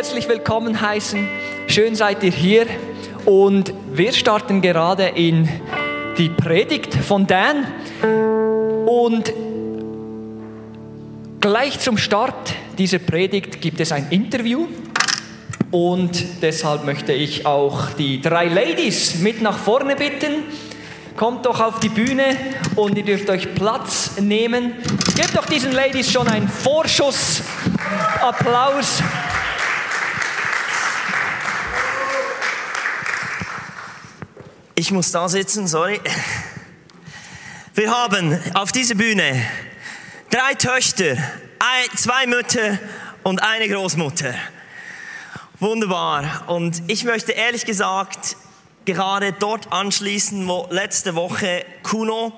herzlich willkommen heißen. Schön seid ihr hier. Und wir starten gerade in die Predigt von Dan. Und gleich zum Start dieser Predigt gibt es ein Interview. Und deshalb möchte ich auch die drei Ladies mit nach vorne bitten. Kommt doch auf die Bühne und ihr dürft euch Platz nehmen. Gebt doch diesen Ladies schon einen Vorschuss. Applaus. Ich muss da sitzen, sorry. Wir haben auf dieser Bühne drei Töchter, zwei Mütter und eine Großmutter. Wunderbar. Und ich möchte ehrlich gesagt gerade dort anschließen, wo letzte Woche Kuno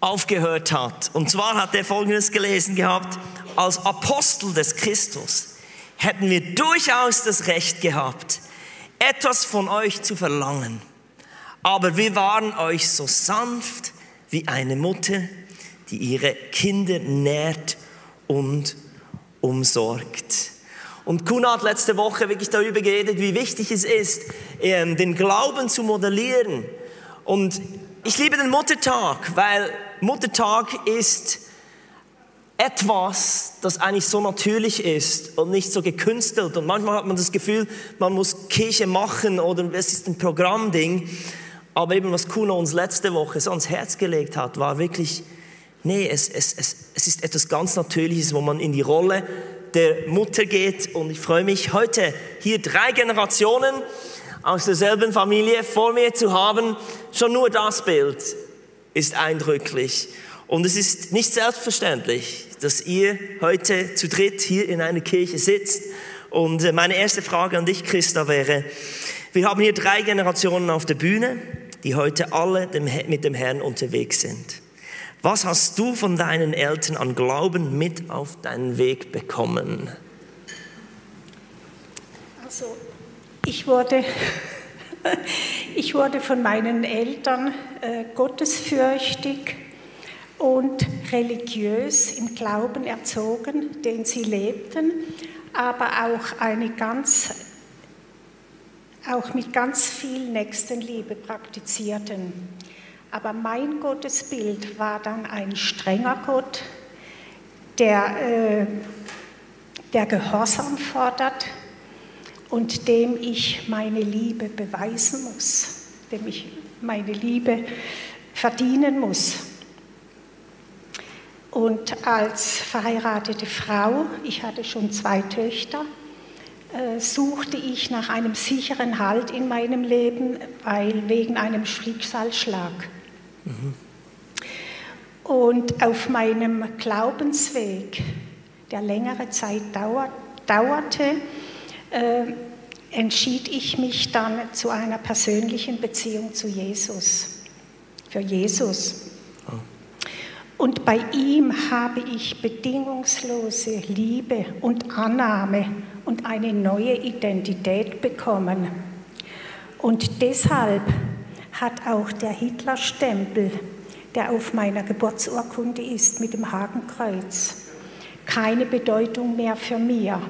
aufgehört hat. Und zwar hat er Folgendes gelesen gehabt, als Apostel des Christus hätten wir durchaus das Recht gehabt, etwas von euch zu verlangen. Aber wir waren euch so sanft wie eine Mutter, die ihre Kinder nährt und umsorgt. Und Kuna hat letzte Woche wirklich darüber geredet, wie wichtig es ist, ähm, den Glauben zu modellieren. Und ich liebe den Muttertag, weil Muttertag ist etwas, das eigentlich so natürlich ist und nicht so gekünstelt. Und manchmal hat man das Gefühl, man muss Kirche machen oder es ist ein Programmding. Aber eben was Kuno uns letzte Woche so ans Herz gelegt hat, war wirklich, nee, es, es, es, es ist etwas ganz Natürliches, wo man in die Rolle der Mutter geht. Und ich freue mich, heute hier drei Generationen aus derselben Familie vor mir zu haben. Schon nur das Bild ist eindrücklich. Und es ist nicht selbstverständlich, dass ihr heute zu dritt hier in einer Kirche sitzt. Und äh, meine erste Frage an dich, Christa, wäre, wir haben hier drei Generationen auf der Bühne, die heute alle mit dem Herrn unterwegs sind. Was hast du von deinen Eltern an Glauben mit auf deinen Weg bekommen? Also, ich wurde, ich wurde von meinen Eltern äh, gottesfürchtig und religiös im Glauben erzogen, den sie lebten, aber auch eine ganz auch mit ganz viel Nächstenliebe praktizierten. Aber mein Gottesbild war dann ein strenger Gott, der, äh, der Gehorsam fordert und dem ich meine Liebe beweisen muss, dem ich meine Liebe verdienen muss. Und als verheiratete Frau, ich hatte schon zwei Töchter, suchte ich nach einem sicheren Halt in meinem Leben, weil wegen einem Schicksalsschlag und auf meinem Glaubensweg, der längere Zeit dauerte, äh, entschied ich mich dann zu einer persönlichen Beziehung zu Jesus, für Jesus. Und bei ihm habe ich bedingungslose Liebe und Annahme und eine neue Identität bekommen. Und deshalb hat auch der Hitlerstempel, der auf meiner Geburtsurkunde ist mit dem Hakenkreuz, keine Bedeutung mehr für mir,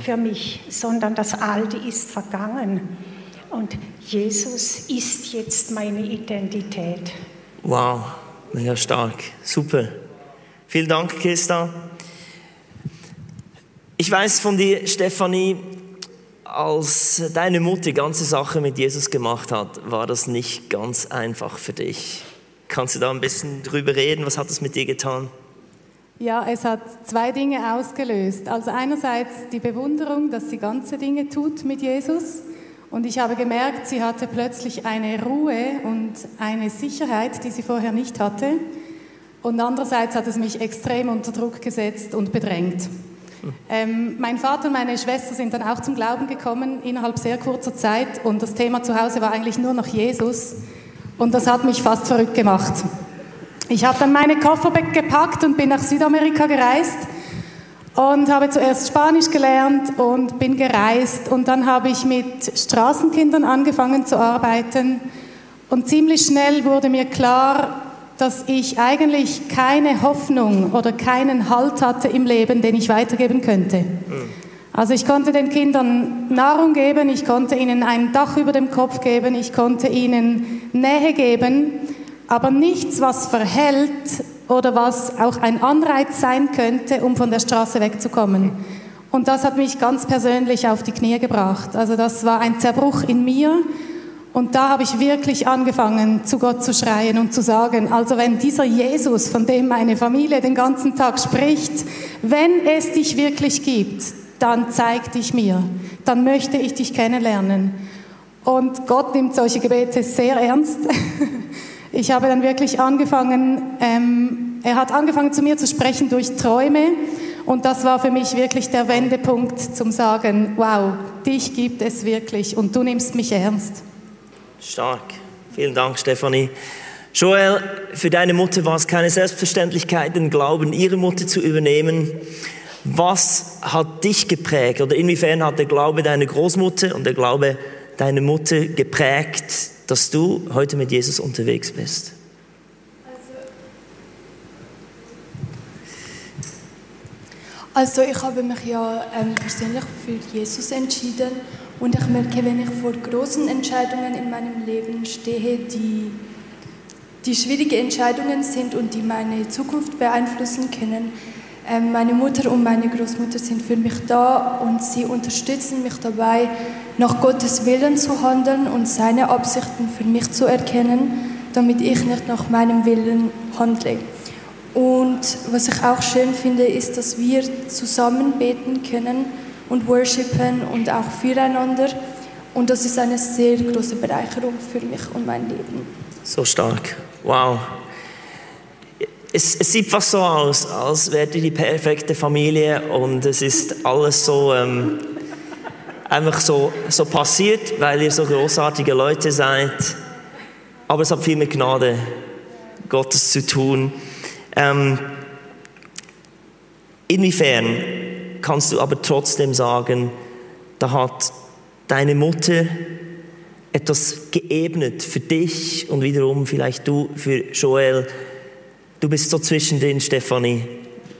für mich, sondern das Alte ist vergangen. Und Jesus ist jetzt meine Identität. Wow, mega stark, super. Vielen Dank, Christa. Ich weiß von dir, Stefanie, als deine Mutter ganze Sache mit Jesus gemacht hat, war das nicht ganz einfach für dich. Kannst du da ein bisschen drüber reden? Was hat es mit dir getan? Ja, es hat zwei Dinge ausgelöst. Also einerseits die Bewunderung, dass sie ganze Dinge tut mit Jesus. Und ich habe gemerkt, sie hatte plötzlich eine Ruhe und eine Sicherheit, die sie vorher nicht hatte. Und andererseits hat es mich extrem unter Druck gesetzt und bedrängt. Ähm, mein Vater und meine Schwester sind dann auch zum Glauben gekommen innerhalb sehr kurzer Zeit und das Thema zu Hause war eigentlich nur noch Jesus und das hat mich fast verrückt gemacht. Ich habe dann meine Koffer gepackt und bin nach Südamerika gereist und habe zuerst Spanisch gelernt und bin gereist und dann habe ich mit Straßenkindern angefangen zu arbeiten und ziemlich schnell wurde mir klar, dass ich eigentlich keine Hoffnung oder keinen Halt hatte im Leben, den ich weitergeben könnte. Mhm. Also ich konnte den Kindern Nahrung geben, ich konnte ihnen ein Dach über dem Kopf geben, ich konnte ihnen Nähe geben, aber nichts, was verhält oder was auch ein Anreiz sein könnte, um von der Straße wegzukommen. Und das hat mich ganz persönlich auf die Knie gebracht. Also das war ein Zerbruch in mir. Und da habe ich wirklich angefangen, zu Gott zu schreien und zu sagen, also wenn dieser Jesus, von dem meine Familie den ganzen Tag spricht, wenn es dich wirklich gibt, dann zeig dich mir, dann möchte ich dich kennenlernen. Und Gott nimmt solche Gebete sehr ernst. Ich habe dann wirklich angefangen, ähm, er hat angefangen zu mir zu sprechen durch Träume. Und das war für mich wirklich der Wendepunkt zum Sagen, wow, dich gibt es wirklich und du nimmst mich ernst. Stark. Vielen Dank, Stefanie. Joel, für deine Mutter war es keine Selbstverständlichkeit, den Glauben ihrer Mutter zu übernehmen. Was hat dich geprägt oder inwiefern hat der Glaube deiner Großmutter und der Glaube deiner Mutter geprägt, dass du heute mit Jesus unterwegs bist? Also ich habe mich ja ähm, persönlich für Jesus entschieden und ich merke, wenn ich vor großen Entscheidungen in meinem Leben stehe, die, die schwierige Entscheidungen sind und die meine Zukunft beeinflussen können, ähm, meine Mutter und meine Großmutter sind für mich da und sie unterstützen mich dabei, nach Gottes Willen zu handeln und seine Absichten für mich zu erkennen, damit ich nicht nach meinem Willen handle. Und was ich auch schön finde, ist, dass wir zusammen beten können und worshipen und auch füreinander. Und das ist eine sehr große Bereicherung für mich und mein Leben. So stark. Wow. Es, es sieht fast so aus, als ihr die perfekte Familie und es ist alles so ähm, einfach so, so passiert, weil ihr so großartige Leute seid. Aber es hat viel mit Gnade Gottes zu tun. Ähm, inwiefern kannst du aber trotzdem sagen, da hat deine Mutter etwas geebnet für dich und wiederum vielleicht du für Joel. Du bist so zwischendrin, Stefanie,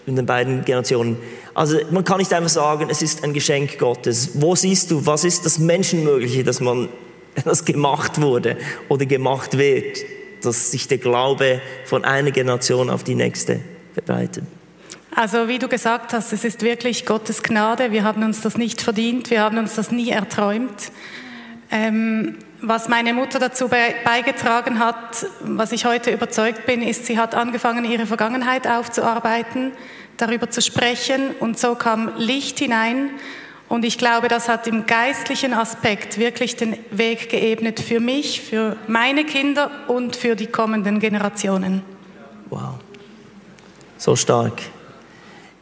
in den beiden Generationen. Also man kann nicht einfach sagen, es ist ein Geschenk Gottes. Wo siehst du, was ist das Menschenmögliche, dass man das gemacht wurde oder gemacht wird? dass sich der Glaube von einer Generation auf die nächste verbreitet. Also wie du gesagt hast, es ist wirklich Gottes Gnade. Wir haben uns das nicht verdient, wir haben uns das nie erträumt. Ähm, was meine Mutter dazu beigetragen hat, was ich heute überzeugt bin, ist, sie hat angefangen, ihre Vergangenheit aufzuarbeiten, darüber zu sprechen und so kam Licht hinein und ich glaube, das hat im geistlichen Aspekt wirklich den Weg geebnet für mich, für meine Kinder und für die kommenden Generationen. Wow, so stark.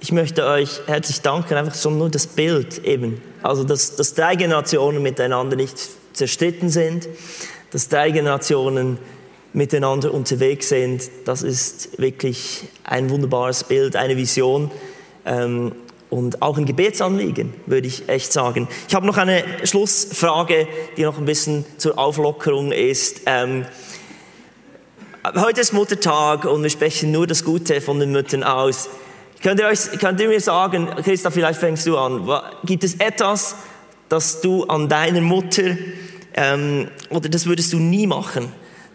Ich möchte euch herzlich danken, einfach schon nur das Bild eben. Also, dass, dass drei Generationen miteinander nicht zerstritten sind, dass drei Generationen miteinander unterwegs sind, das ist wirklich ein wunderbares Bild, eine Vision. Ähm, und auch ein Gebetsanliegen, würde ich echt sagen. Ich habe noch eine Schlussfrage, die noch ein bisschen zur Auflockerung ist. Ähm, heute ist Muttertag und wir sprechen nur das Gute von den Müttern aus. Könnt ihr, euch, könnt ihr mir sagen, Christa, vielleicht fängst du an, gibt es etwas, das du an deiner Mutter, ähm, oder das würdest du nie machen,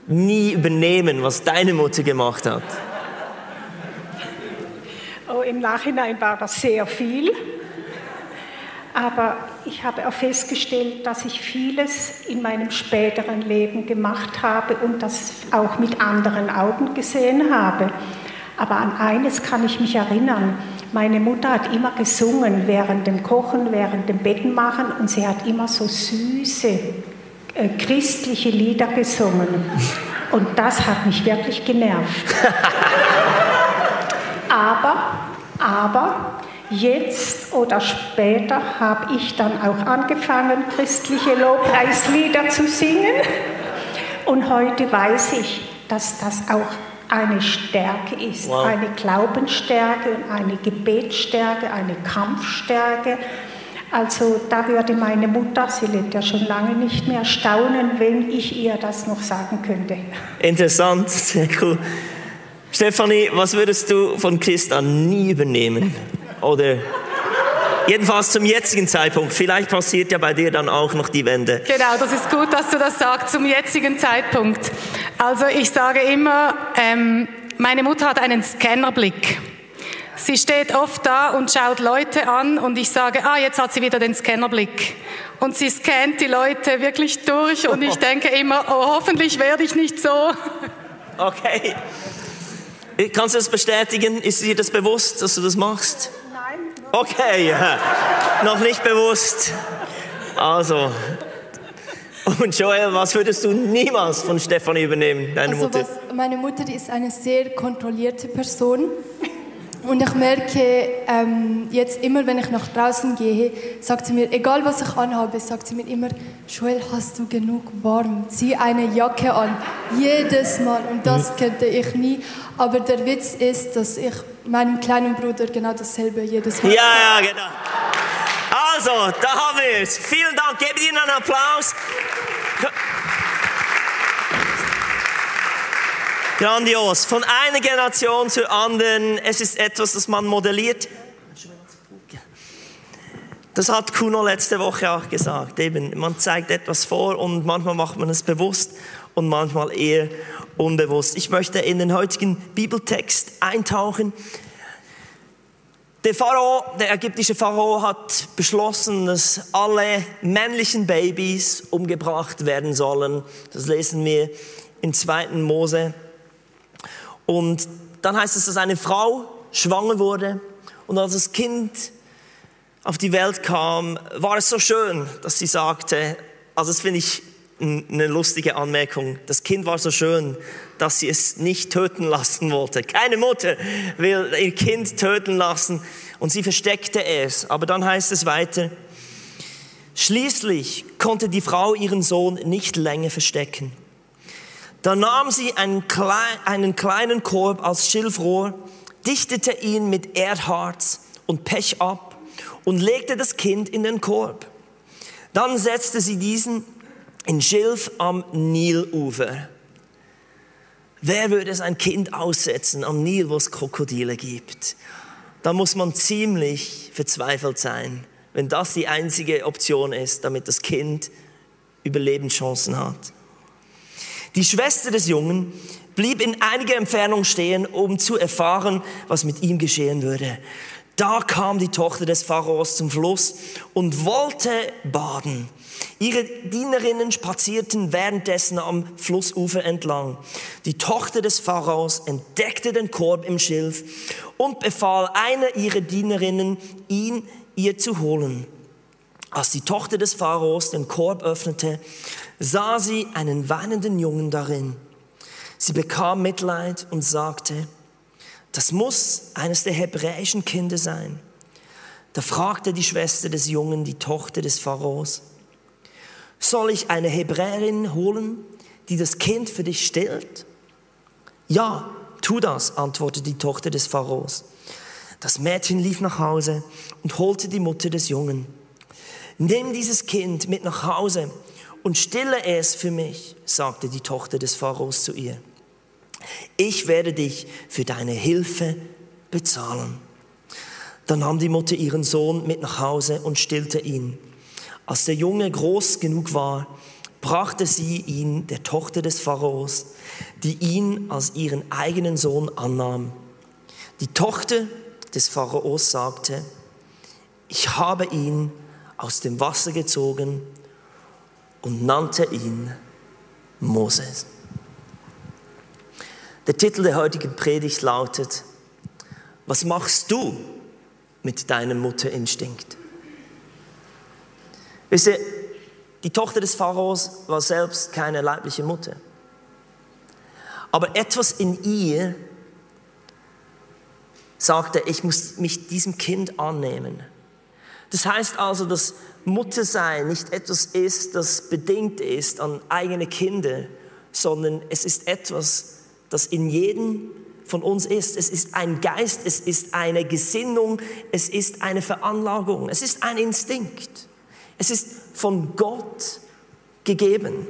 nie übernehmen, was deine Mutter gemacht hat? Im Nachhinein war das sehr viel. Aber ich habe auch festgestellt, dass ich vieles in meinem späteren Leben gemacht habe und das auch mit anderen Augen gesehen habe. Aber an eines kann ich mich erinnern. Meine Mutter hat immer gesungen während dem Kochen, während dem Bettenmachen und sie hat immer so süße äh, christliche Lieder gesungen. Und das hat mich wirklich genervt. Aber aber jetzt oder später habe ich dann auch angefangen, christliche Lobpreislieder zu singen. Und heute weiß ich, dass das auch eine Stärke ist, wow. eine Glaubensstärke und eine Gebetsstärke, eine Kampfstärke. Also da würde meine Mutter, sie lebt ja schon lange nicht mehr, staunen, wenn ich ihr das noch sagen könnte. Interessant, sehr cool. Stefanie, was würdest du von Christa nie übernehmen? Oder Jedenfalls zum jetzigen Zeitpunkt. Vielleicht passiert ja bei dir dann auch noch die Wende. Genau, das ist gut, dass du das sagst, zum jetzigen Zeitpunkt. Also ich sage immer, ähm, meine Mutter hat einen Scannerblick. Sie steht oft da und schaut Leute an und ich sage, ah, jetzt hat sie wieder den Scannerblick. Und sie scannt die Leute wirklich durch und ich denke immer, oh, hoffentlich werde ich nicht so. Okay. Kannst du das bestätigen? Ist dir das bewusst, dass du das machst? Nein, Okay, ja. noch nicht bewusst. Also. Und Joel, was würdest du niemals von Stefanie übernehmen, deine Also Mutter? was, meine Mutter die ist eine sehr kontrollierte Person. Und ich merke, ähm, jetzt immer, wenn ich nach draußen gehe, sagt sie mir, egal was ich anhabe, sagt sie mir immer, Joel, hast du genug warm? Zieh eine Jacke an. Jedes Mal. Und das könnte ich nie. Aber der Witz ist, dass ich meinem kleinen Bruder genau dasselbe jedes Mal Ja, ja, genau. Also, da haben wir es. Vielen Dank. Gebt ihnen einen Applaus. Grandios. Von einer Generation zur anderen. Es ist etwas, das man modelliert. Das hat Kuno letzte Woche auch gesagt. Eben, man zeigt etwas vor und manchmal macht man es bewusst und manchmal eher unbewusst. Ich möchte in den heutigen Bibeltext eintauchen. Der Pharao, der ägyptische Pharao hat beschlossen, dass alle männlichen Babys umgebracht werden sollen. Das lesen wir im 2. Mose. Und dann heißt es, dass eine Frau schwanger wurde und als das Kind auf die Welt kam, war es so schön, dass sie sagte, also das finde ich eine lustige Anmerkung, das Kind war so schön, dass sie es nicht töten lassen wollte. Keine Mutter will ihr Kind töten lassen und sie versteckte es. Aber dann heißt es weiter, schließlich konnte die Frau ihren Sohn nicht länger verstecken. Da nahm sie einen, klei- einen kleinen Korb aus Schilfrohr, dichtete ihn mit Erdharz und Pech ab und legte das Kind in den Korb. Dann setzte sie diesen in Schilf am Nilufer. Wer würde sein Kind aussetzen am Nil, wo es Krokodile gibt? Da muss man ziemlich verzweifelt sein, wenn das die einzige Option ist, damit das Kind Überlebenschancen hat. Die Schwester des Jungen blieb in einiger Entfernung stehen, um zu erfahren, was mit ihm geschehen würde. Da kam die Tochter des Pharaos zum Fluss und wollte baden. Ihre Dienerinnen spazierten währenddessen am Flussufer entlang. Die Tochter des Pharaos entdeckte den Korb im Schilf und befahl einer ihrer Dienerinnen, ihn ihr zu holen. Als die Tochter des Pharaos den Korb öffnete, sah sie einen weinenden Jungen darin. Sie bekam Mitleid und sagte, das muss eines der hebräischen Kinder sein. Da fragte die Schwester des Jungen, die Tochter des Pharaos, soll ich eine Hebräerin holen, die das Kind für dich stillt? Ja, tu das, antwortete die Tochter des Pharaos. Das Mädchen lief nach Hause und holte die Mutter des Jungen. Nimm dieses Kind mit nach Hause und stille es für mich, sagte die Tochter des Pharaos zu ihr. Ich werde dich für deine Hilfe bezahlen. Dann nahm die Mutter ihren Sohn mit nach Hause und stillte ihn. Als der Junge groß genug war, brachte sie ihn der Tochter des Pharaos, die ihn als ihren eigenen Sohn annahm. Die Tochter des Pharaos sagte, ich habe ihn aus dem Wasser gezogen und nannte ihn Moses. Der Titel der heutigen Predigt lautet, was machst du mit deinem Mutterinstinkt? Wisst ihr, die Tochter des Pharaos war selbst keine leibliche Mutter. Aber etwas in ihr sagte, ich muss mich diesem Kind annehmen. Das heißt also, dass Muttersein nicht etwas ist, das bedingt ist an eigene Kinder, sondern es ist etwas, das in jedem von uns ist. Es ist ein Geist, es ist eine Gesinnung, es ist eine Veranlagung, es ist ein Instinkt. Es ist von Gott gegeben.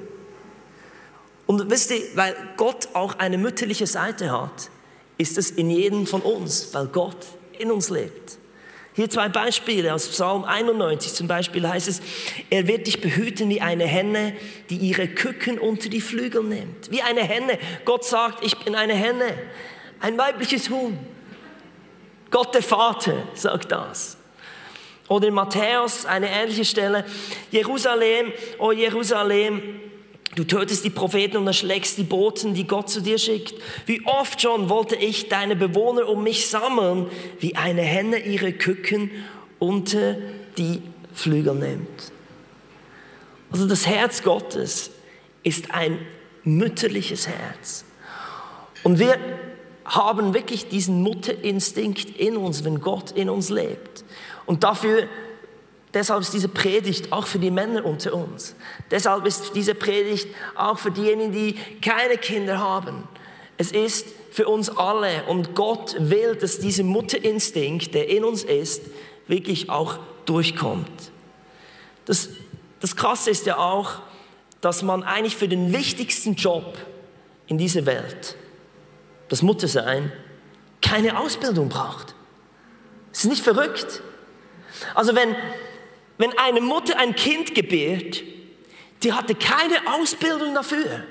Und wisst ihr, weil Gott auch eine mütterliche Seite hat, ist es in jedem von uns, weil Gott in uns lebt. Hier zwei Beispiele aus Psalm 91 zum Beispiel heißt es, er wird dich behüten wie eine Henne, die ihre Küken unter die Flügel nimmt. Wie eine Henne. Gott sagt, ich bin eine Henne, ein weibliches Huhn. Gott der Vater sagt das. Oder in Matthäus eine ähnliche Stelle, Jerusalem, oh Jerusalem, Du tötest die Propheten und erschlägst die Boten, die Gott zu dir schickt. Wie oft schon wollte ich deine Bewohner um mich sammeln, wie eine Henne ihre Küken unter die Flügel nimmt. Also das Herz Gottes ist ein mütterliches Herz. Und wir haben wirklich diesen Mutterinstinkt in uns, wenn Gott in uns lebt. Und dafür Deshalb ist diese Predigt auch für die Männer unter uns. Deshalb ist diese Predigt auch für diejenigen, die keine Kinder haben. Es ist für uns alle und Gott will, dass dieser Mutterinstinkt, der in uns ist, wirklich auch durchkommt. Das, das Krasse ist ja auch, dass man eigentlich für den wichtigsten Job in dieser Welt, das Muttersein, keine Ausbildung braucht. Das ist nicht verrückt. Also wenn, wenn eine Mutter ein Kind gebärt, die hatte keine Ausbildung dafür.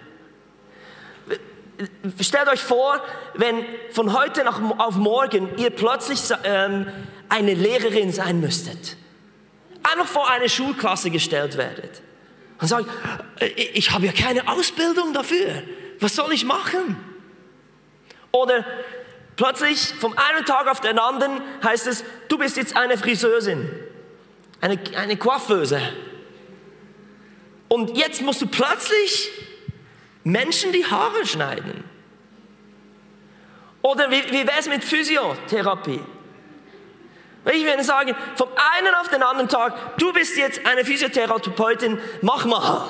Stellt euch vor, wenn von heute auf morgen ihr plötzlich ähm, eine Lehrerin sein müsstet. Einfach vor eine Schulklasse gestellt werdet. Und sagt, äh, ich habe ja keine Ausbildung dafür. Was soll ich machen? Oder plötzlich vom einen Tag auf den anderen heißt es, du bist jetzt eine Friseurin eine, eine Coiffeuse. Und jetzt musst du plötzlich Menschen die Haare schneiden. Oder wie, wie wäre es mit Physiotherapie? Ich würde sagen, vom einen auf den anderen Tag, du bist jetzt eine Physiotherapeutin, mach mal.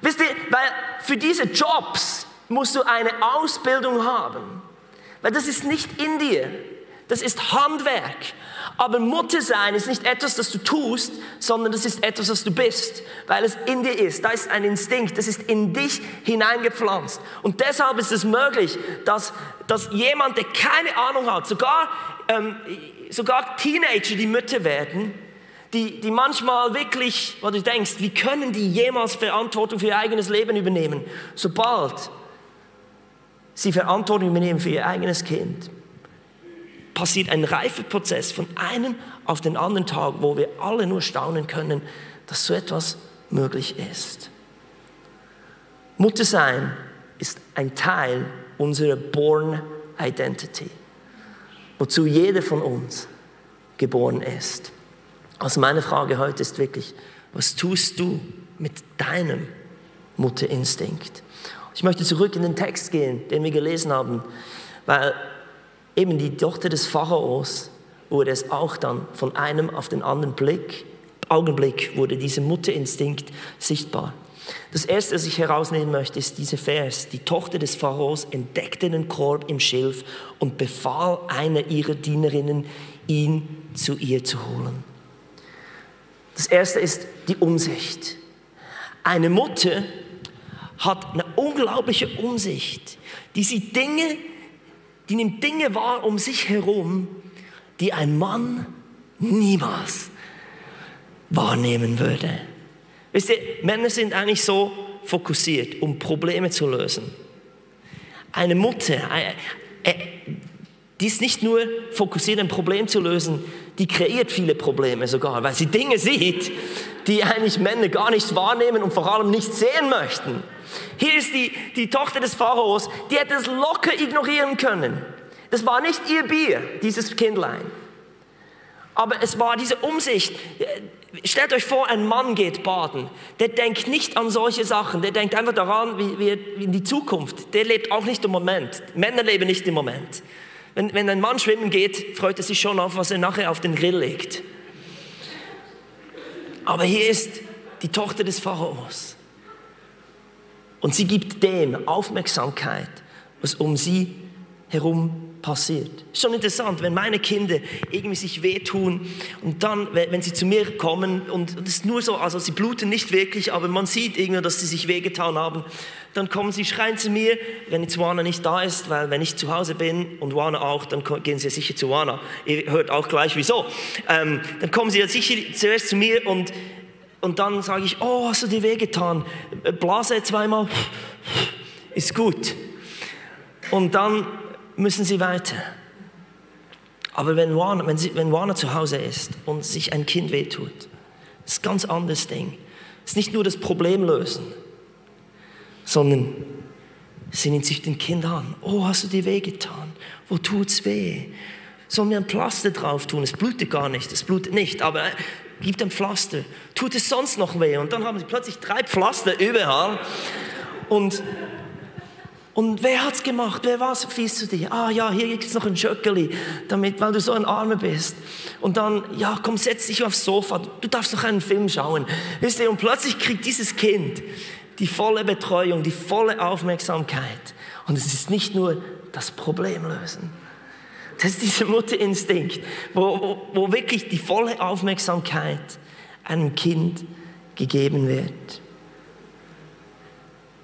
Wisst ihr, weil für diese Jobs musst du eine Ausbildung haben. Weil das ist nicht in dir. Das ist Handwerk. Aber Mutter sein ist nicht etwas, das du tust, sondern das ist etwas, das du bist, weil es in dir ist. Da ist ein Instinkt, das ist in dich hineingepflanzt. Und deshalb ist es möglich, dass, dass jemand, der keine Ahnung hat, sogar, ähm, sogar Teenager, die Mütter werden, die, die manchmal wirklich, wo du denkst, wie können die jemals Verantwortung für ihr eigenes Leben übernehmen? Sobald sie Verantwortung übernehmen für ihr eigenes Kind, passiert ein Reifeprozess von einem auf den anderen Tag, wo wir alle nur staunen können, dass so etwas möglich ist. Mutter sein ist ein Teil unserer Born Identity, wozu jeder von uns geboren ist. Also meine Frage heute ist wirklich, was tust du mit deinem Mutterinstinkt? Ich möchte zurück in den Text gehen, den wir gelesen haben, weil eben die Tochter des Pharaos wurde es auch dann von einem auf den anderen Blick, Augenblick wurde dieser Mutterinstinkt sichtbar. Das erste, was ich herausnehmen möchte, ist dieser Vers. Die Tochter des Pharaos entdeckte den Korb im Schilf und befahl einer ihrer Dienerinnen, ihn zu ihr zu holen. Das erste ist die Umsicht. Eine Mutter hat eine unglaubliche Umsicht, die sie Dinge die nimmt Dinge wahr um sich herum, die ein Mann niemals wahrnehmen würde. Wisst ihr, Männer sind eigentlich so fokussiert, um Probleme zu lösen. Eine Mutter, äh, äh, die ist nicht nur fokussiert, ein Problem zu lösen, die kreiert viele Probleme sogar, weil sie Dinge sieht, die eigentlich Männer gar nicht wahrnehmen und vor allem nicht sehen möchten. Hier ist die, die Tochter des Pharaos, die hätte es locker ignorieren können. Das war nicht ihr Bier, dieses Kindlein. Aber es war diese Umsicht. Stellt euch vor, ein Mann geht baden. Der denkt nicht an solche Sachen. Der denkt einfach daran, wie, wie in die Zukunft. Der lebt auch nicht im Moment. Männer leben nicht im Moment. Wenn, wenn ein Mann schwimmen geht, freut er sich schon auf, was er nachher auf den Grill legt. Aber hier ist die Tochter des Pharaos. Und sie gibt dem Aufmerksamkeit, was um sie herum passiert. Schon interessant, wenn meine Kinder irgendwie sich wehtun und dann, wenn sie zu mir kommen und es ist nur so, also sie bluten nicht wirklich, aber man sieht irgendwie, dass sie sich wehgetan haben, dann kommen sie, schreien zu mir, wenn jetzt Wana nicht da ist, weil wenn ich zu Hause bin und Wana auch, dann gehen sie sicher zu Wana. Ihr hört auch gleich wieso. Ähm, dann kommen sie ja sicher zuerst zu mir und, und dann sage ich, oh, hast du dir wehgetan? Blase zweimal, ist gut. Und dann müssen sie weiter. Aber wenn Wana, wenn, sie, wenn Wana zu Hause ist und sich ein Kind wehtut, ist ein ganz anderes Ding. Es ist nicht nur das Problem lösen, sondern sie nimmt sich den Kind an. Oh, hast du dir wehgetan? Wo tut's weh? Sollen wir ein Pflaster drauf tun? Es blutet gar nicht, es blutet nicht, aber äh, gibt ein Pflaster. Tut es sonst noch weh? Und dann haben sie plötzlich drei Pflaster überall. Und und wer hat's gemacht? Wer war's fies zu dir? Ah ja, hier gibt's noch ein Schöckeli, damit, weil du so ein Armer bist. Und dann, ja, komm, setz dich aufs Sofa. Du darfst noch einen Film schauen. Wisst ihr? Und plötzlich kriegt dieses Kind die volle Betreuung, die volle Aufmerksamkeit. Und es ist nicht nur das Problem lösen. Das ist dieser Mutterinstinkt, wo, wo, wo wirklich die volle Aufmerksamkeit einem Kind gegeben wird.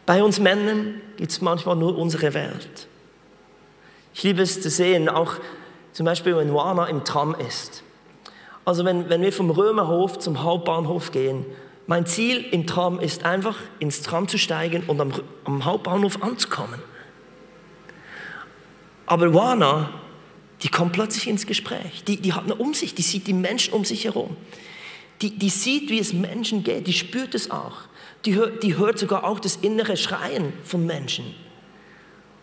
Bei uns Männern gibt es manchmal nur unsere Welt. Ich liebe es zu sehen, auch zum Beispiel, wenn Wana im Tram ist. Also wenn, wenn wir vom Römerhof zum Hauptbahnhof gehen, mein Ziel im Tram ist einfach, ins Tram zu steigen und am, am Hauptbahnhof anzukommen. Aber Wana, die kommt plötzlich ins Gespräch. Die, die hat eine Umsicht, die sieht die Menschen um sich herum. Die, die sieht, wie es Menschen geht, die spürt es auch die hört, die hört sogar auch das innere Schreien von Menschen.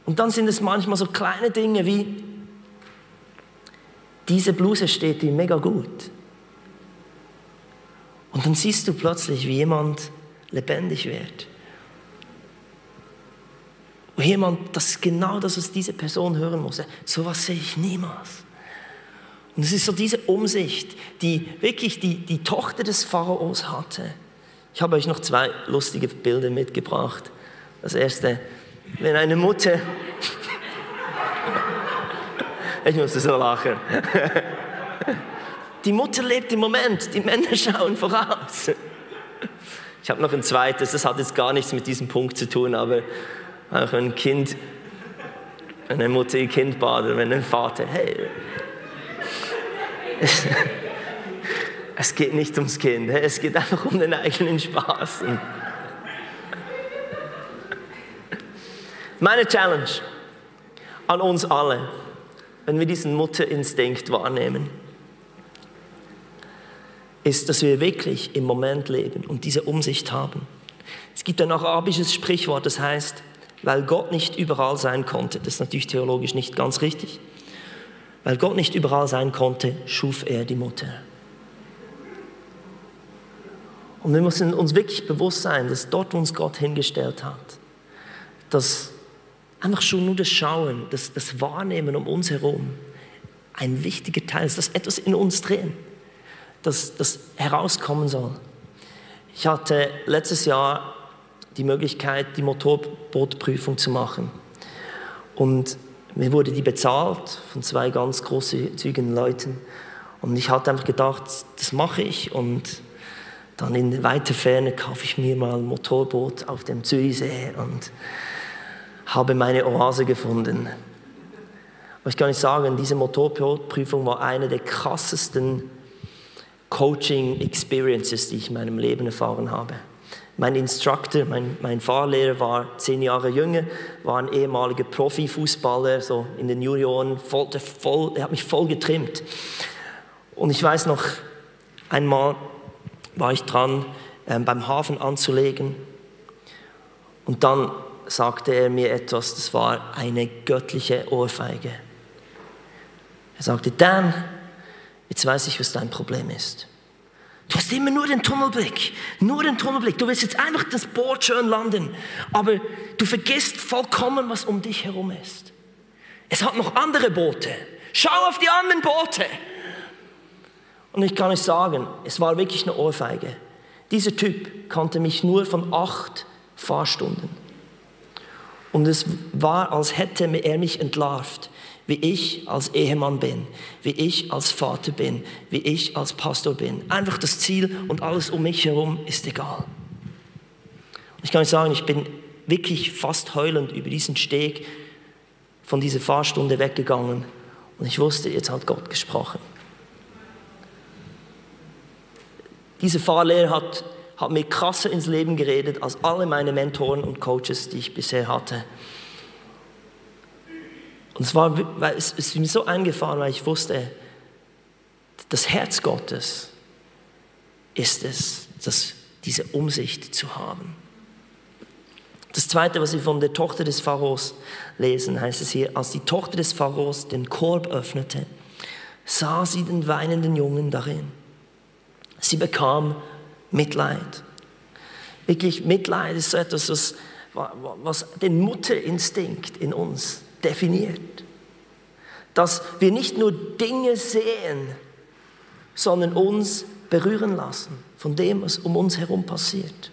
Und dann sind es manchmal so kleine Dinge wie, diese Bluse steht dir mega gut. Und dann siehst du plötzlich, wie jemand lebendig wird. Und jemand, das ist genau das, was diese Person hören muss. So was sehe ich niemals. Und es ist so diese Umsicht, die wirklich die, die Tochter des Pharaos hatte ich habe euch noch zwei lustige Bilder mitgebracht. Das erste, wenn eine Mutter. ich musste so lachen. Die Mutter lebt im Moment, die Männer schauen voraus. Ich habe noch ein zweites, das hat jetzt gar nichts mit diesem Punkt zu tun, aber auch ein Kind, wenn eine Mutter ihr Kind badet, wenn ein Vater, hey. Es geht nicht ums Kind, es geht einfach um den eigenen Spaß. Meine Challenge an uns alle, wenn wir diesen Mutterinstinkt wahrnehmen, ist, dass wir wirklich im Moment leben und diese Umsicht haben. Es gibt ein arabisches Sprichwort, das heißt, weil Gott nicht überall sein konnte, das ist natürlich theologisch nicht ganz richtig, weil Gott nicht überall sein konnte, schuf er die Mutter. Und wir müssen uns wirklich bewusst sein, dass dort uns Gott hingestellt hat, dass einfach schon nur das Schauen, das, das Wahrnehmen um uns herum ein wichtiger Teil ist, dass etwas in uns drin, dass das herauskommen soll. Ich hatte letztes Jahr die Möglichkeit, die Motorbootprüfung zu machen. Und mir wurde die bezahlt von zwei ganz großzügigen Leuten. Und ich hatte einfach gedacht, das mache ich. Und dann in weiter Ferne kaufe ich mir mal ein Motorboot auf dem Zürichsee und habe meine Oase gefunden. Aber ich kann nicht sagen, diese Motorbootprüfung war eine der krassesten Coaching-Experiences, die ich in meinem Leben erfahren habe. Mein Instructor, mein, mein Fahrlehrer war zehn Jahre jünger, war ein ehemaliger Profifußballer, so in den Junioren, voll, voll, er hat mich voll getrimmt. Und ich weiß noch einmal, war ich dran, ähm, beim Hafen anzulegen. Und dann sagte er mir etwas, das war eine göttliche Ohrfeige. Er sagte, Dan, jetzt weiß ich, was dein Problem ist. Du hast immer nur den Tunnelblick, nur den Tunnelblick. Du willst jetzt einfach das Boot schön landen, aber du vergisst vollkommen, was um dich herum ist. Es hat noch andere Boote. Schau auf die anderen Boote. Und ich kann euch sagen, es war wirklich eine Ohrfeige. Dieser Typ kannte mich nur von acht Fahrstunden. Und es war, als hätte er mich entlarvt, wie ich als Ehemann bin, wie ich als Vater bin, wie ich als Pastor bin. Einfach das Ziel und alles um mich herum ist egal. Ich kann euch sagen, ich bin wirklich fast heulend über diesen Steg von dieser Fahrstunde weggegangen und ich wusste, jetzt hat Gott gesprochen. Diese Fahrlehre hat, hat mir krasser ins Leben geredet als alle meine Mentoren und Coaches, die ich bisher hatte. Und es, war, es ist mir so eingefahren, weil ich wusste, das Herz Gottes ist es, das, diese Umsicht zu haben. Das Zweite, was wir von der Tochter des Pharaos lesen, heißt es hier, als die Tochter des Pharaos den Korb öffnete, sah sie den weinenden Jungen darin. Sie bekam Mitleid. Wirklich, Mitleid ist so etwas, was, was den Mutterinstinkt in uns definiert. Dass wir nicht nur Dinge sehen, sondern uns berühren lassen von dem, was um uns herum passiert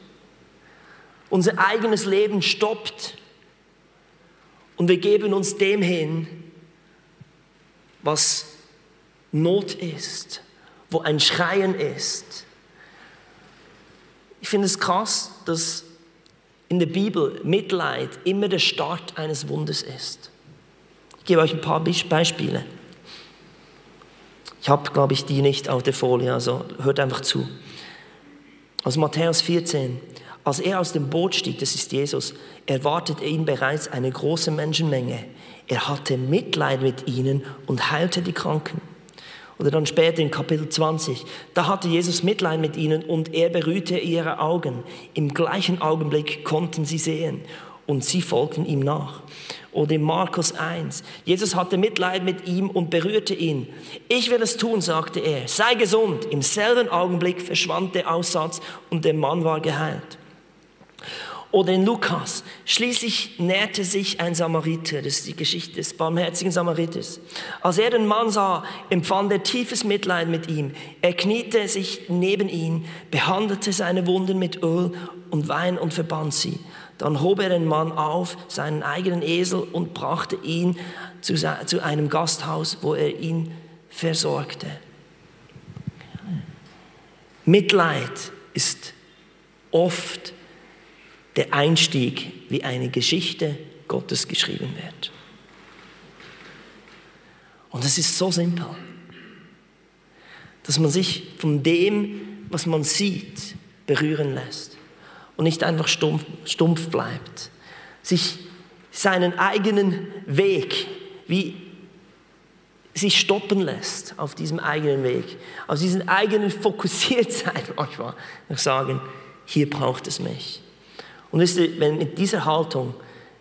unser eigenes Leben stoppt und wir geben uns dem hin, was Not ist, wo ein Schreien ist. Ich finde es krass, dass in der Bibel Mitleid immer der Start eines Wunders ist. Ich gebe euch ein paar Beispiele. Ich habe, glaube ich, die nicht auf der Folie, also hört einfach zu. Aus Matthäus 14. Als er aus dem Boot stieg, das ist Jesus, erwartete ihn bereits eine große Menschenmenge. Er hatte Mitleid mit ihnen und heilte die Kranken. Oder dann später in Kapitel 20, da hatte Jesus Mitleid mit ihnen und er berührte ihre Augen. Im gleichen Augenblick konnten sie sehen und sie folgten ihm nach. Oder in Markus 1, Jesus hatte Mitleid mit ihm und berührte ihn. Ich will es tun, sagte er, sei gesund. Im selben Augenblick verschwand der Aussatz und der Mann war geheilt. Oder in Lukas, schließlich näherte sich ein Samariter, das ist die Geschichte des barmherzigen Samariters. Als er den Mann sah, empfand er tiefes Mitleid mit ihm. Er kniete sich neben ihn, behandelte seine Wunden mit Öl und Wein und verband sie. Dann hob er den Mann auf, seinen eigenen Esel, und brachte ihn zu, zu einem Gasthaus, wo er ihn versorgte. Mitleid ist oft der Einstieg, wie eine Geschichte Gottes geschrieben wird. Und es ist so simpel, dass man sich von dem, was man sieht, berühren lässt und nicht einfach stumpf, stumpf bleibt, sich seinen eigenen Weg wie sich stoppen lässt auf diesem eigenen Weg, auf diesen eigenen Fokussiertsein manchmal, und sagen, hier braucht es mich. Und wisst ihr, wenn mit dieser Haltung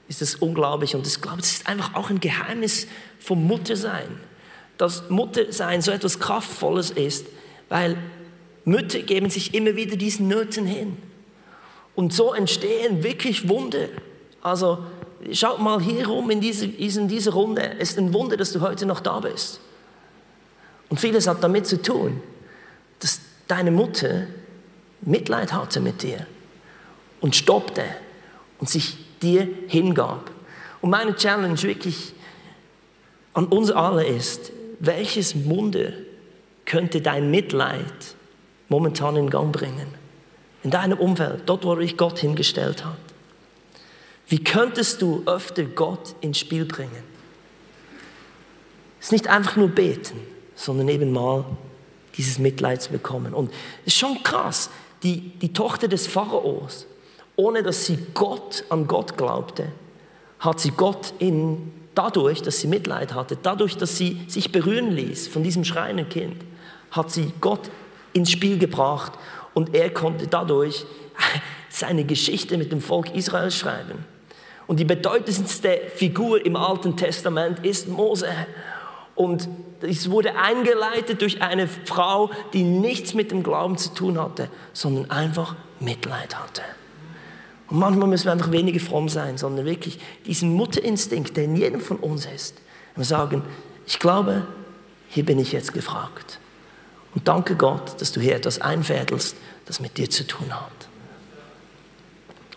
ist das unglaublich und ich glaube, das ist einfach auch ein Geheimnis vom Muttersein. Dass Muttersein so etwas Kraftvolles ist, weil Mütter geben sich immer wieder diesen Nöten hin. Und so entstehen wirklich Wunder. Also schaut mal hier rum in diese, in diese Runde. Es ist ein Wunder, dass du heute noch da bist. Und vieles hat damit zu tun, dass deine Mutter Mitleid hatte mit dir und stoppte und sich dir hingab. Und meine Challenge wirklich an uns alle ist, welches Wunder könnte dein Mitleid momentan in Gang bringen? In deinem Umfeld, dort, wo dich Gott hingestellt hat. Wie könntest du öfter Gott ins Spiel bringen? Es ist nicht einfach nur beten, sondern eben mal dieses Mitleid zu bekommen. Und es ist schon krass, die, die Tochter des Pharaos, ohne dass sie Gott an Gott glaubte, hat sie Gott in, dadurch, dass sie Mitleid hatte, dadurch, dass sie sich berühren ließ von diesem schreienden Kind, hat sie Gott ins Spiel gebracht und er konnte dadurch seine Geschichte mit dem Volk Israel schreiben. Und die bedeutendste Figur im Alten Testament ist Mose. Und es wurde eingeleitet durch eine Frau, die nichts mit dem Glauben zu tun hatte, sondern einfach Mitleid hatte. Und manchmal müssen wir einfach weniger fromm sein, sondern wirklich diesen Mutterinstinkt, der in jedem von uns ist, und sagen, ich glaube, hier bin ich jetzt gefragt. Und danke Gott, dass du hier etwas einfädelst, das mit dir zu tun hat.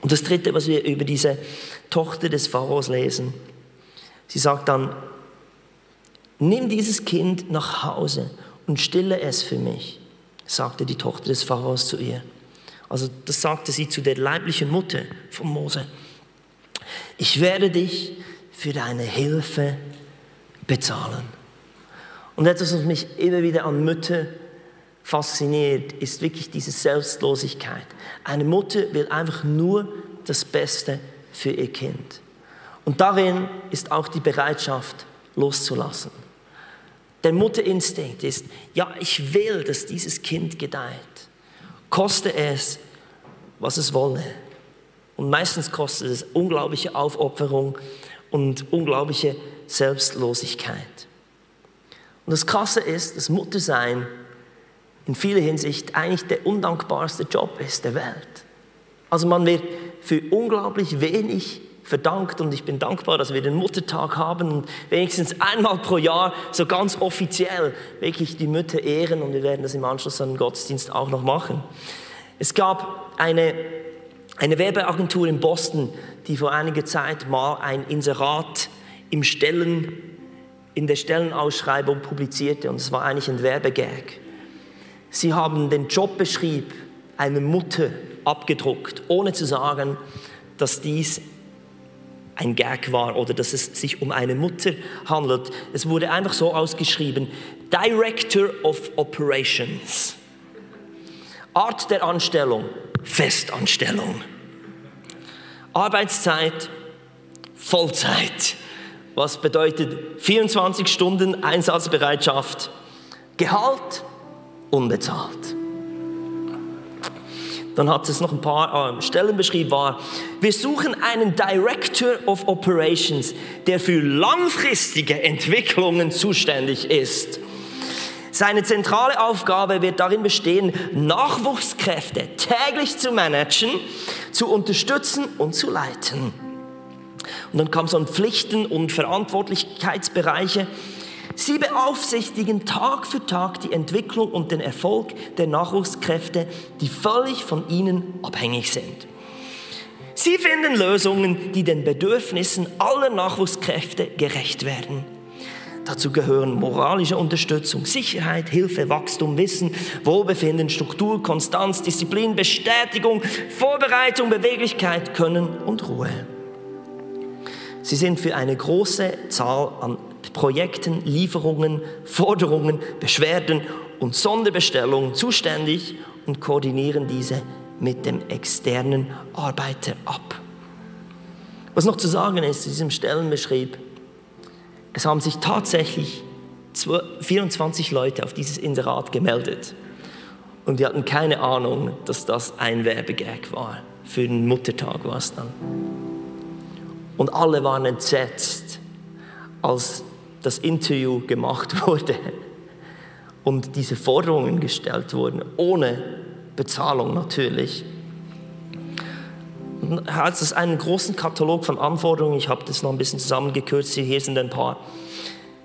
Und das Dritte, was wir über diese Tochter des Pharaos lesen, sie sagt dann, Nimm dieses Kind nach Hause und stille es für mich, sagte die Tochter des Pharaos zu ihr. Also das sagte sie zu der leiblichen Mutter von Mose. Ich werde dich für deine Hilfe bezahlen. Und etwas, was mich immer wieder an Mütter fasziniert, ist wirklich diese Selbstlosigkeit. Eine Mutter will einfach nur das Beste für ihr Kind. Und darin ist auch die Bereitschaft loszulassen. Der Mutterinstinkt ist, ja, ich will, dass dieses Kind gedeiht. Koste es, was es wolle. Und meistens kostet es unglaubliche Aufopferung und unglaubliche Selbstlosigkeit. Und das Krasse ist, dass Muttersein in vieler Hinsicht eigentlich der undankbarste Job ist der Welt. Also man wird für unglaublich wenig verdankt und ich bin dankbar, dass wir den Muttertag haben und wenigstens einmal pro Jahr so ganz offiziell wirklich die Mütter ehren und wir werden das im Anschluss an den Gottesdienst auch noch machen. Es gab eine, eine Werbeagentur in Boston, die vor einiger Zeit mal ein Inserat im Stellen, in der Stellenausschreibung publizierte und es war eigentlich ein Werbegag. Sie haben den Jobbeschrieb einer Mutter abgedruckt, ohne zu sagen, dass dies ein Gag war oder dass es sich um eine Mutter handelt. Es wurde einfach so ausgeschrieben, Director of Operations. Art der Anstellung, Festanstellung. Arbeitszeit, Vollzeit. Was bedeutet 24 Stunden Einsatzbereitschaft. Gehalt, unbezahlt. Dann hat es noch ein paar äh, Stellen beschrieben, war, wir suchen einen Director of Operations, der für langfristige Entwicklungen zuständig ist. Seine zentrale Aufgabe wird darin bestehen, Nachwuchskräfte täglich zu managen, zu unterstützen und zu leiten. Und dann kam so ein Pflichten- und Verantwortlichkeitsbereiche. Sie beaufsichtigen Tag für Tag die Entwicklung und den Erfolg der Nachwuchskräfte, die völlig von ihnen abhängig sind. Sie finden Lösungen, die den Bedürfnissen aller Nachwuchskräfte gerecht werden. Dazu gehören moralische Unterstützung, Sicherheit, Hilfe, Wachstum, Wissen, Wohlbefinden, Struktur, Konstanz, Disziplin, Bestätigung, Vorbereitung, Beweglichkeit, Können und Ruhe. Sie sind für eine große Zahl an Projekten, Lieferungen, Forderungen, Beschwerden und Sonderbestellungen zuständig und koordinieren diese mit dem externen Arbeiter ab. Was noch zu sagen ist zu diesem Stellenbeschrieb, es haben sich tatsächlich 24 Leute auf dieses Inserat gemeldet und die hatten keine Ahnung, dass das ein Werbegag war. Für den Muttertag war es dann. Und alle waren entsetzt, als das Interview gemacht wurde und diese Forderungen gestellt wurden, ohne Bezahlung natürlich. Es einen großen Katalog von Anforderungen, ich habe das noch ein bisschen zusammengekürzt, hier sind ein paar.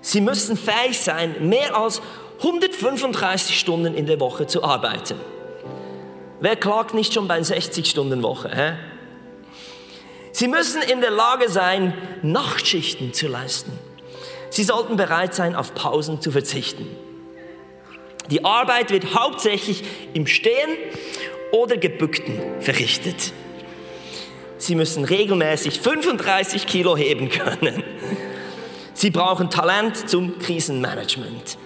Sie müssen fähig sein, mehr als 135 Stunden in der Woche zu arbeiten. Wer klagt nicht schon bei 60-Stunden-Woche? Sie müssen in der Lage sein, Nachtschichten zu leisten. Sie sollten bereit sein, auf Pausen zu verzichten. Die Arbeit wird hauptsächlich im Stehen oder Gebückten verrichtet. Sie müssen regelmäßig 35 Kilo heben können. Sie brauchen Talent zum Krisenmanagement.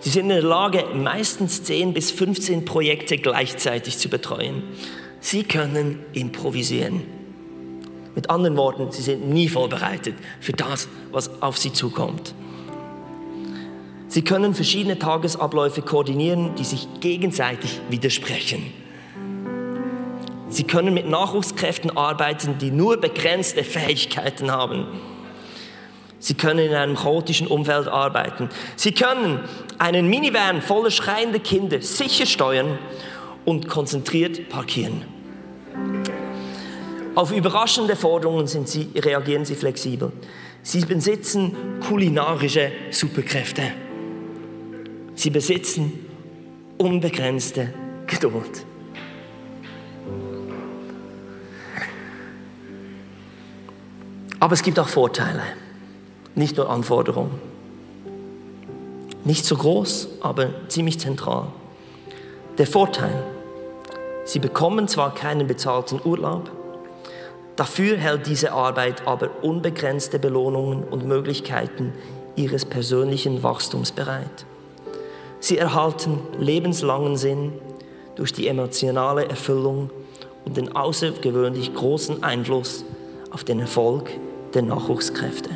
Sie sind in der Lage, meistens 10 bis 15 Projekte gleichzeitig zu betreuen. Sie können improvisieren. Mit anderen Worten, sie sind nie vorbereitet für das, was auf sie zukommt. Sie können verschiedene Tagesabläufe koordinieren, die sich gegenseitig widersprechen. Sie können mit Nachwuchskräften arbeiten, die nur begrenzte Fähigkeiten haben. Sie können in einem chaotischen Umfeld arbeiten. Sie können einen Minivan voller schreiender Kinder sicher steuern und konzentriert parkieren. Auf überraschende Forderungen sie, reagieren sie flexibel. Sie besitzen kulinarische Superkräfte. Sie besitzen unbegrenzte Geduld. Aber es gibt auch Vorteile. nicht nur Anforderung. Nicht so groß, aber ziemlich zentral. Der Vorteil, sie bekommen zwar keinen bezahlten Urlaub, dafür hält diese Arbeit aber unbegrenzte Belohnungen und Möglichkeiten ihres persönlichen Wachstums bereit. Sie erhalten lebenslangen Sinn durch die emotionale Erfüllung und den außergewöhnlich großen Einfluss auf den Erfolg der Nachwuchskräfte.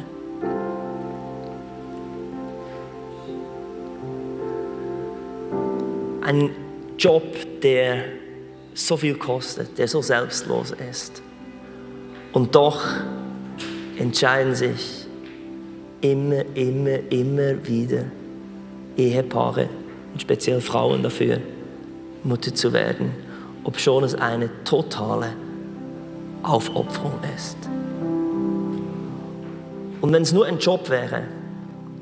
Ein Job, der so viel kostet, der so selbstlos ist. Und doch entscheiden sich immer, immer, immer wieder Ehepaare und speziell Frauen dafür, Mutter zu werden, obschon es eine totale Aufopferung ist. Und wenn es nur ein Job wäre,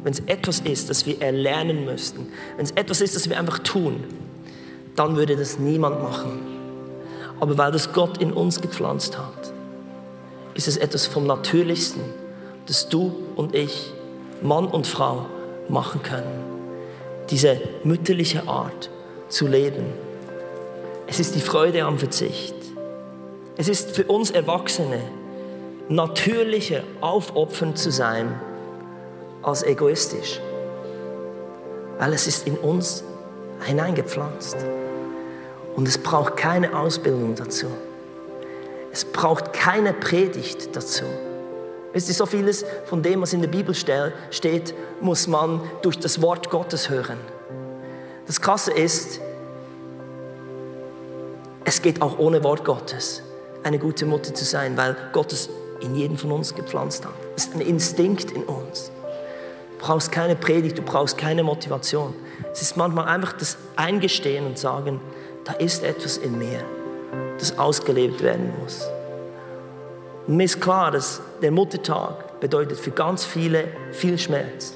wenn es etwas ist, das wir erlernen müssten, wenn es etwas ist, das wir einfach tun, dann würde das niemand machen. Aber weil das Gott in uns gepflanzt hat, ist es etwas vom Natürlichsten, das du und ich, Mann und Frau, machen können. Diese mütterliche Art zu leben. Es ist die Freude am Verzicht. Es ist für uns Erwachsene natürlicher, aufopfernd zu sein, als egoistisch. Weil es ist in uns hineingepflanzt. Und es braucht keine Ausbildung dazu. Es braucht keine Predigt dazu. Es ist so vieles von dem, was in der Bibel steht, muss man durch das Wort Gottes hören. Das Krasse ist, es geht auch ohne Wort Gottes, eine gute Mutter zu sein, weil Gott es in jeden von uns gepflanzt hat. Es ist ein Instinkt in uns. Du brauchst keine Predigt, du brauchst keine Motivation. Es ist manchmal einfach das Eingestehen und sagen, da ist etwas in mir, das ausgelebt werden muss. Und mir ist klar, dass der Muttertag bedeutet für ganz viele viel Schmerz.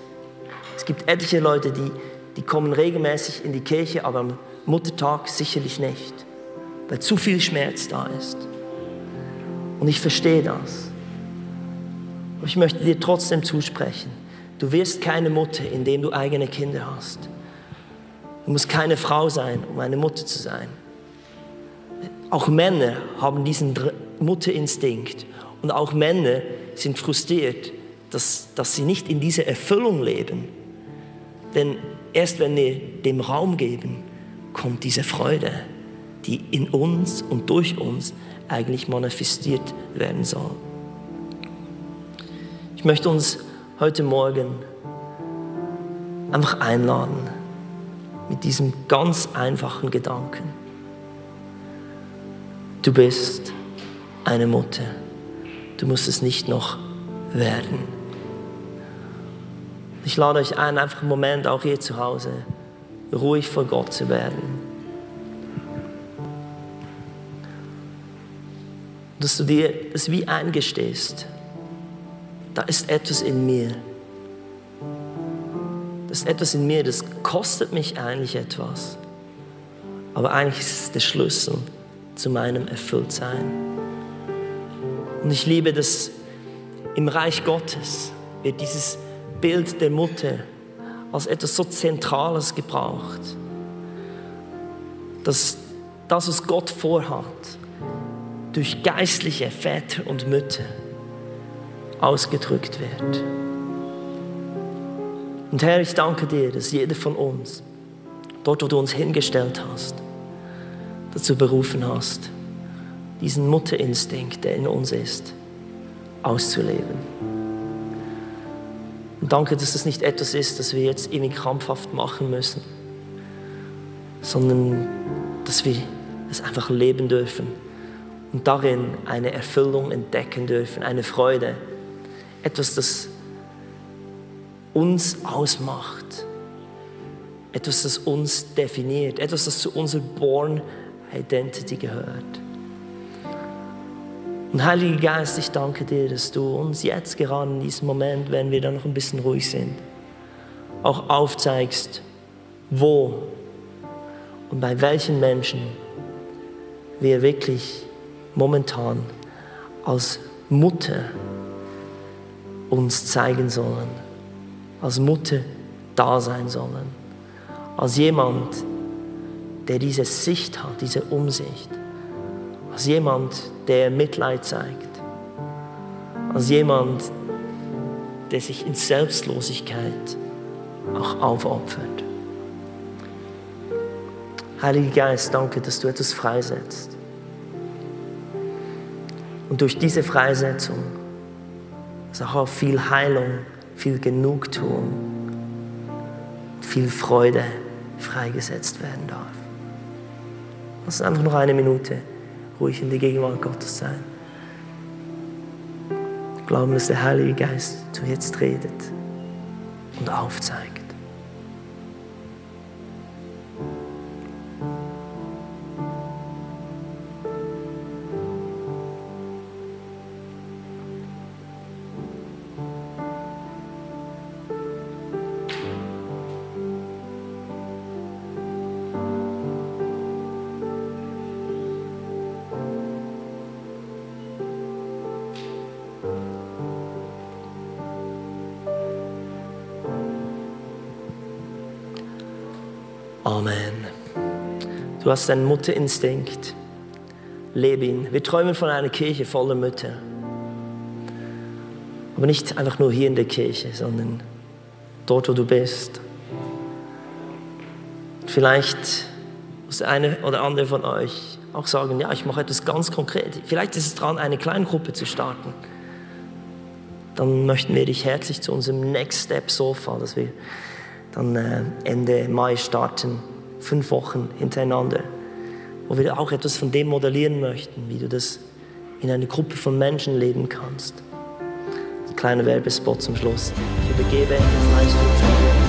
Es gibt etliche Leute, die, die kommen regelmäßig in die Kirche, aber am Muttertag sicherlich nicht, weil zu viel Schmerz da ist. Und ich verstehe das. Aber ich möchte dir trotzdem zusprechen, du wirst keine Mutter, indem du eigene Kinder hast. Du musst keine Frau sein, um eine Mutter zu sein. Auch Männer haben diesen Mutterinstinkt. Und auch Männer sind frustriert, dass, dass sie nicht in dieser Erfüllung leben. Denn erst wenn wir dem Raum geben, kommt diese Freude, die in uns und durch uns eigentlich manifestiert werden soll. Ich möchte uns heute Morgen einfach einladen mit diesem ganz einfachen Gedanken. Du bist eine Mutter. Du musst es nicht noch werden. Ich lade euch ein, einfach einen Moment auch hier zu Hause ruhig vor Gott zu werden. Dass du dir das wie eingestehst. Da ist etwas in mir. Das ist etwas in mir, das kostet mich eigentlich etwas. Aber eigentlich ist es der Schlüssel zu meinem Erfülltsein. Und ich liebe, dass im Reich Gottes wird dieses Bild der Mutter als etwas so Zentrales gebraucht. Dass das, was Gott vorhat, durch geistliche Väter und Mütter ausgedrückt wird. Und Herr, ich danke dir, dass jeder von uns, dort, wo du uns hingestellt hast, dazu berufen hast, diesen Mutterinstinkt, der in uns ist, auszuleben. Und danke, dass das nicht etwas ist, das wir jetzt irgendwie krampfhaft machen müssen, sondern dass wir es einfach leben dürfen und darin eine Erfüllung entdecken dürfen, eine Freude, etwas, das uns ausmacht, etwas, das uns definiert, etwas, das zu unserer Born Identity gehört. Und Heiliger Geist, ich danke dir, dass du uns jetzt gerade in diesem Moment, wenn wir da noch ein bisschen ruhig sind, auch aufzeigst, wo und bei welchen Menschen wir wirklich momentan als Mutter uns zeigen sollen, als Mutter da sein sollen, als jemand, der diese Sicht hat, diese Umsicht, als jemand, der Mitleid zeigt, als jemand, der sich in Selbstlosigkeit auch aufopfert. Heiliger Geist, danke, dass du etwas freisetzt. Und durch diese Freisetzung ist auch viel Heilung, viel Genugtuung, viel Freude freigesetzt werden darf. Lass uns einfach noch eine Minute ruhig in die Gegenwart Gottes sein. Glauben, dass der Heilige Geist zu jetzt redet und aufzeigt. Amen. Du hast einen Mutterinstinkt. Lebe ihn. Wir träumen von einer Kirche voller Mütter. Aber nicht einfach nur hier in der Kirche, sondern dort, wo du bist. Vielleicht muss der eine oder andere von euch auch sagen, ja, ich mache etwas ganz konkret. Vielleicht ist es dran, eine kleine Gruppe zu starten. Dann möchten wir dich herzlich zu unserem Next Step Sofa, das wir dann äh, Ende Mai starten, fünf Wochen hintereinander, wo wir auch etwas von dem modellieren möchten, wie du das in einer Gruppe von Menschen leben kannst. Ein kleiner Werbespot zum Schluss. Ich übergebe das Leistungsspiel.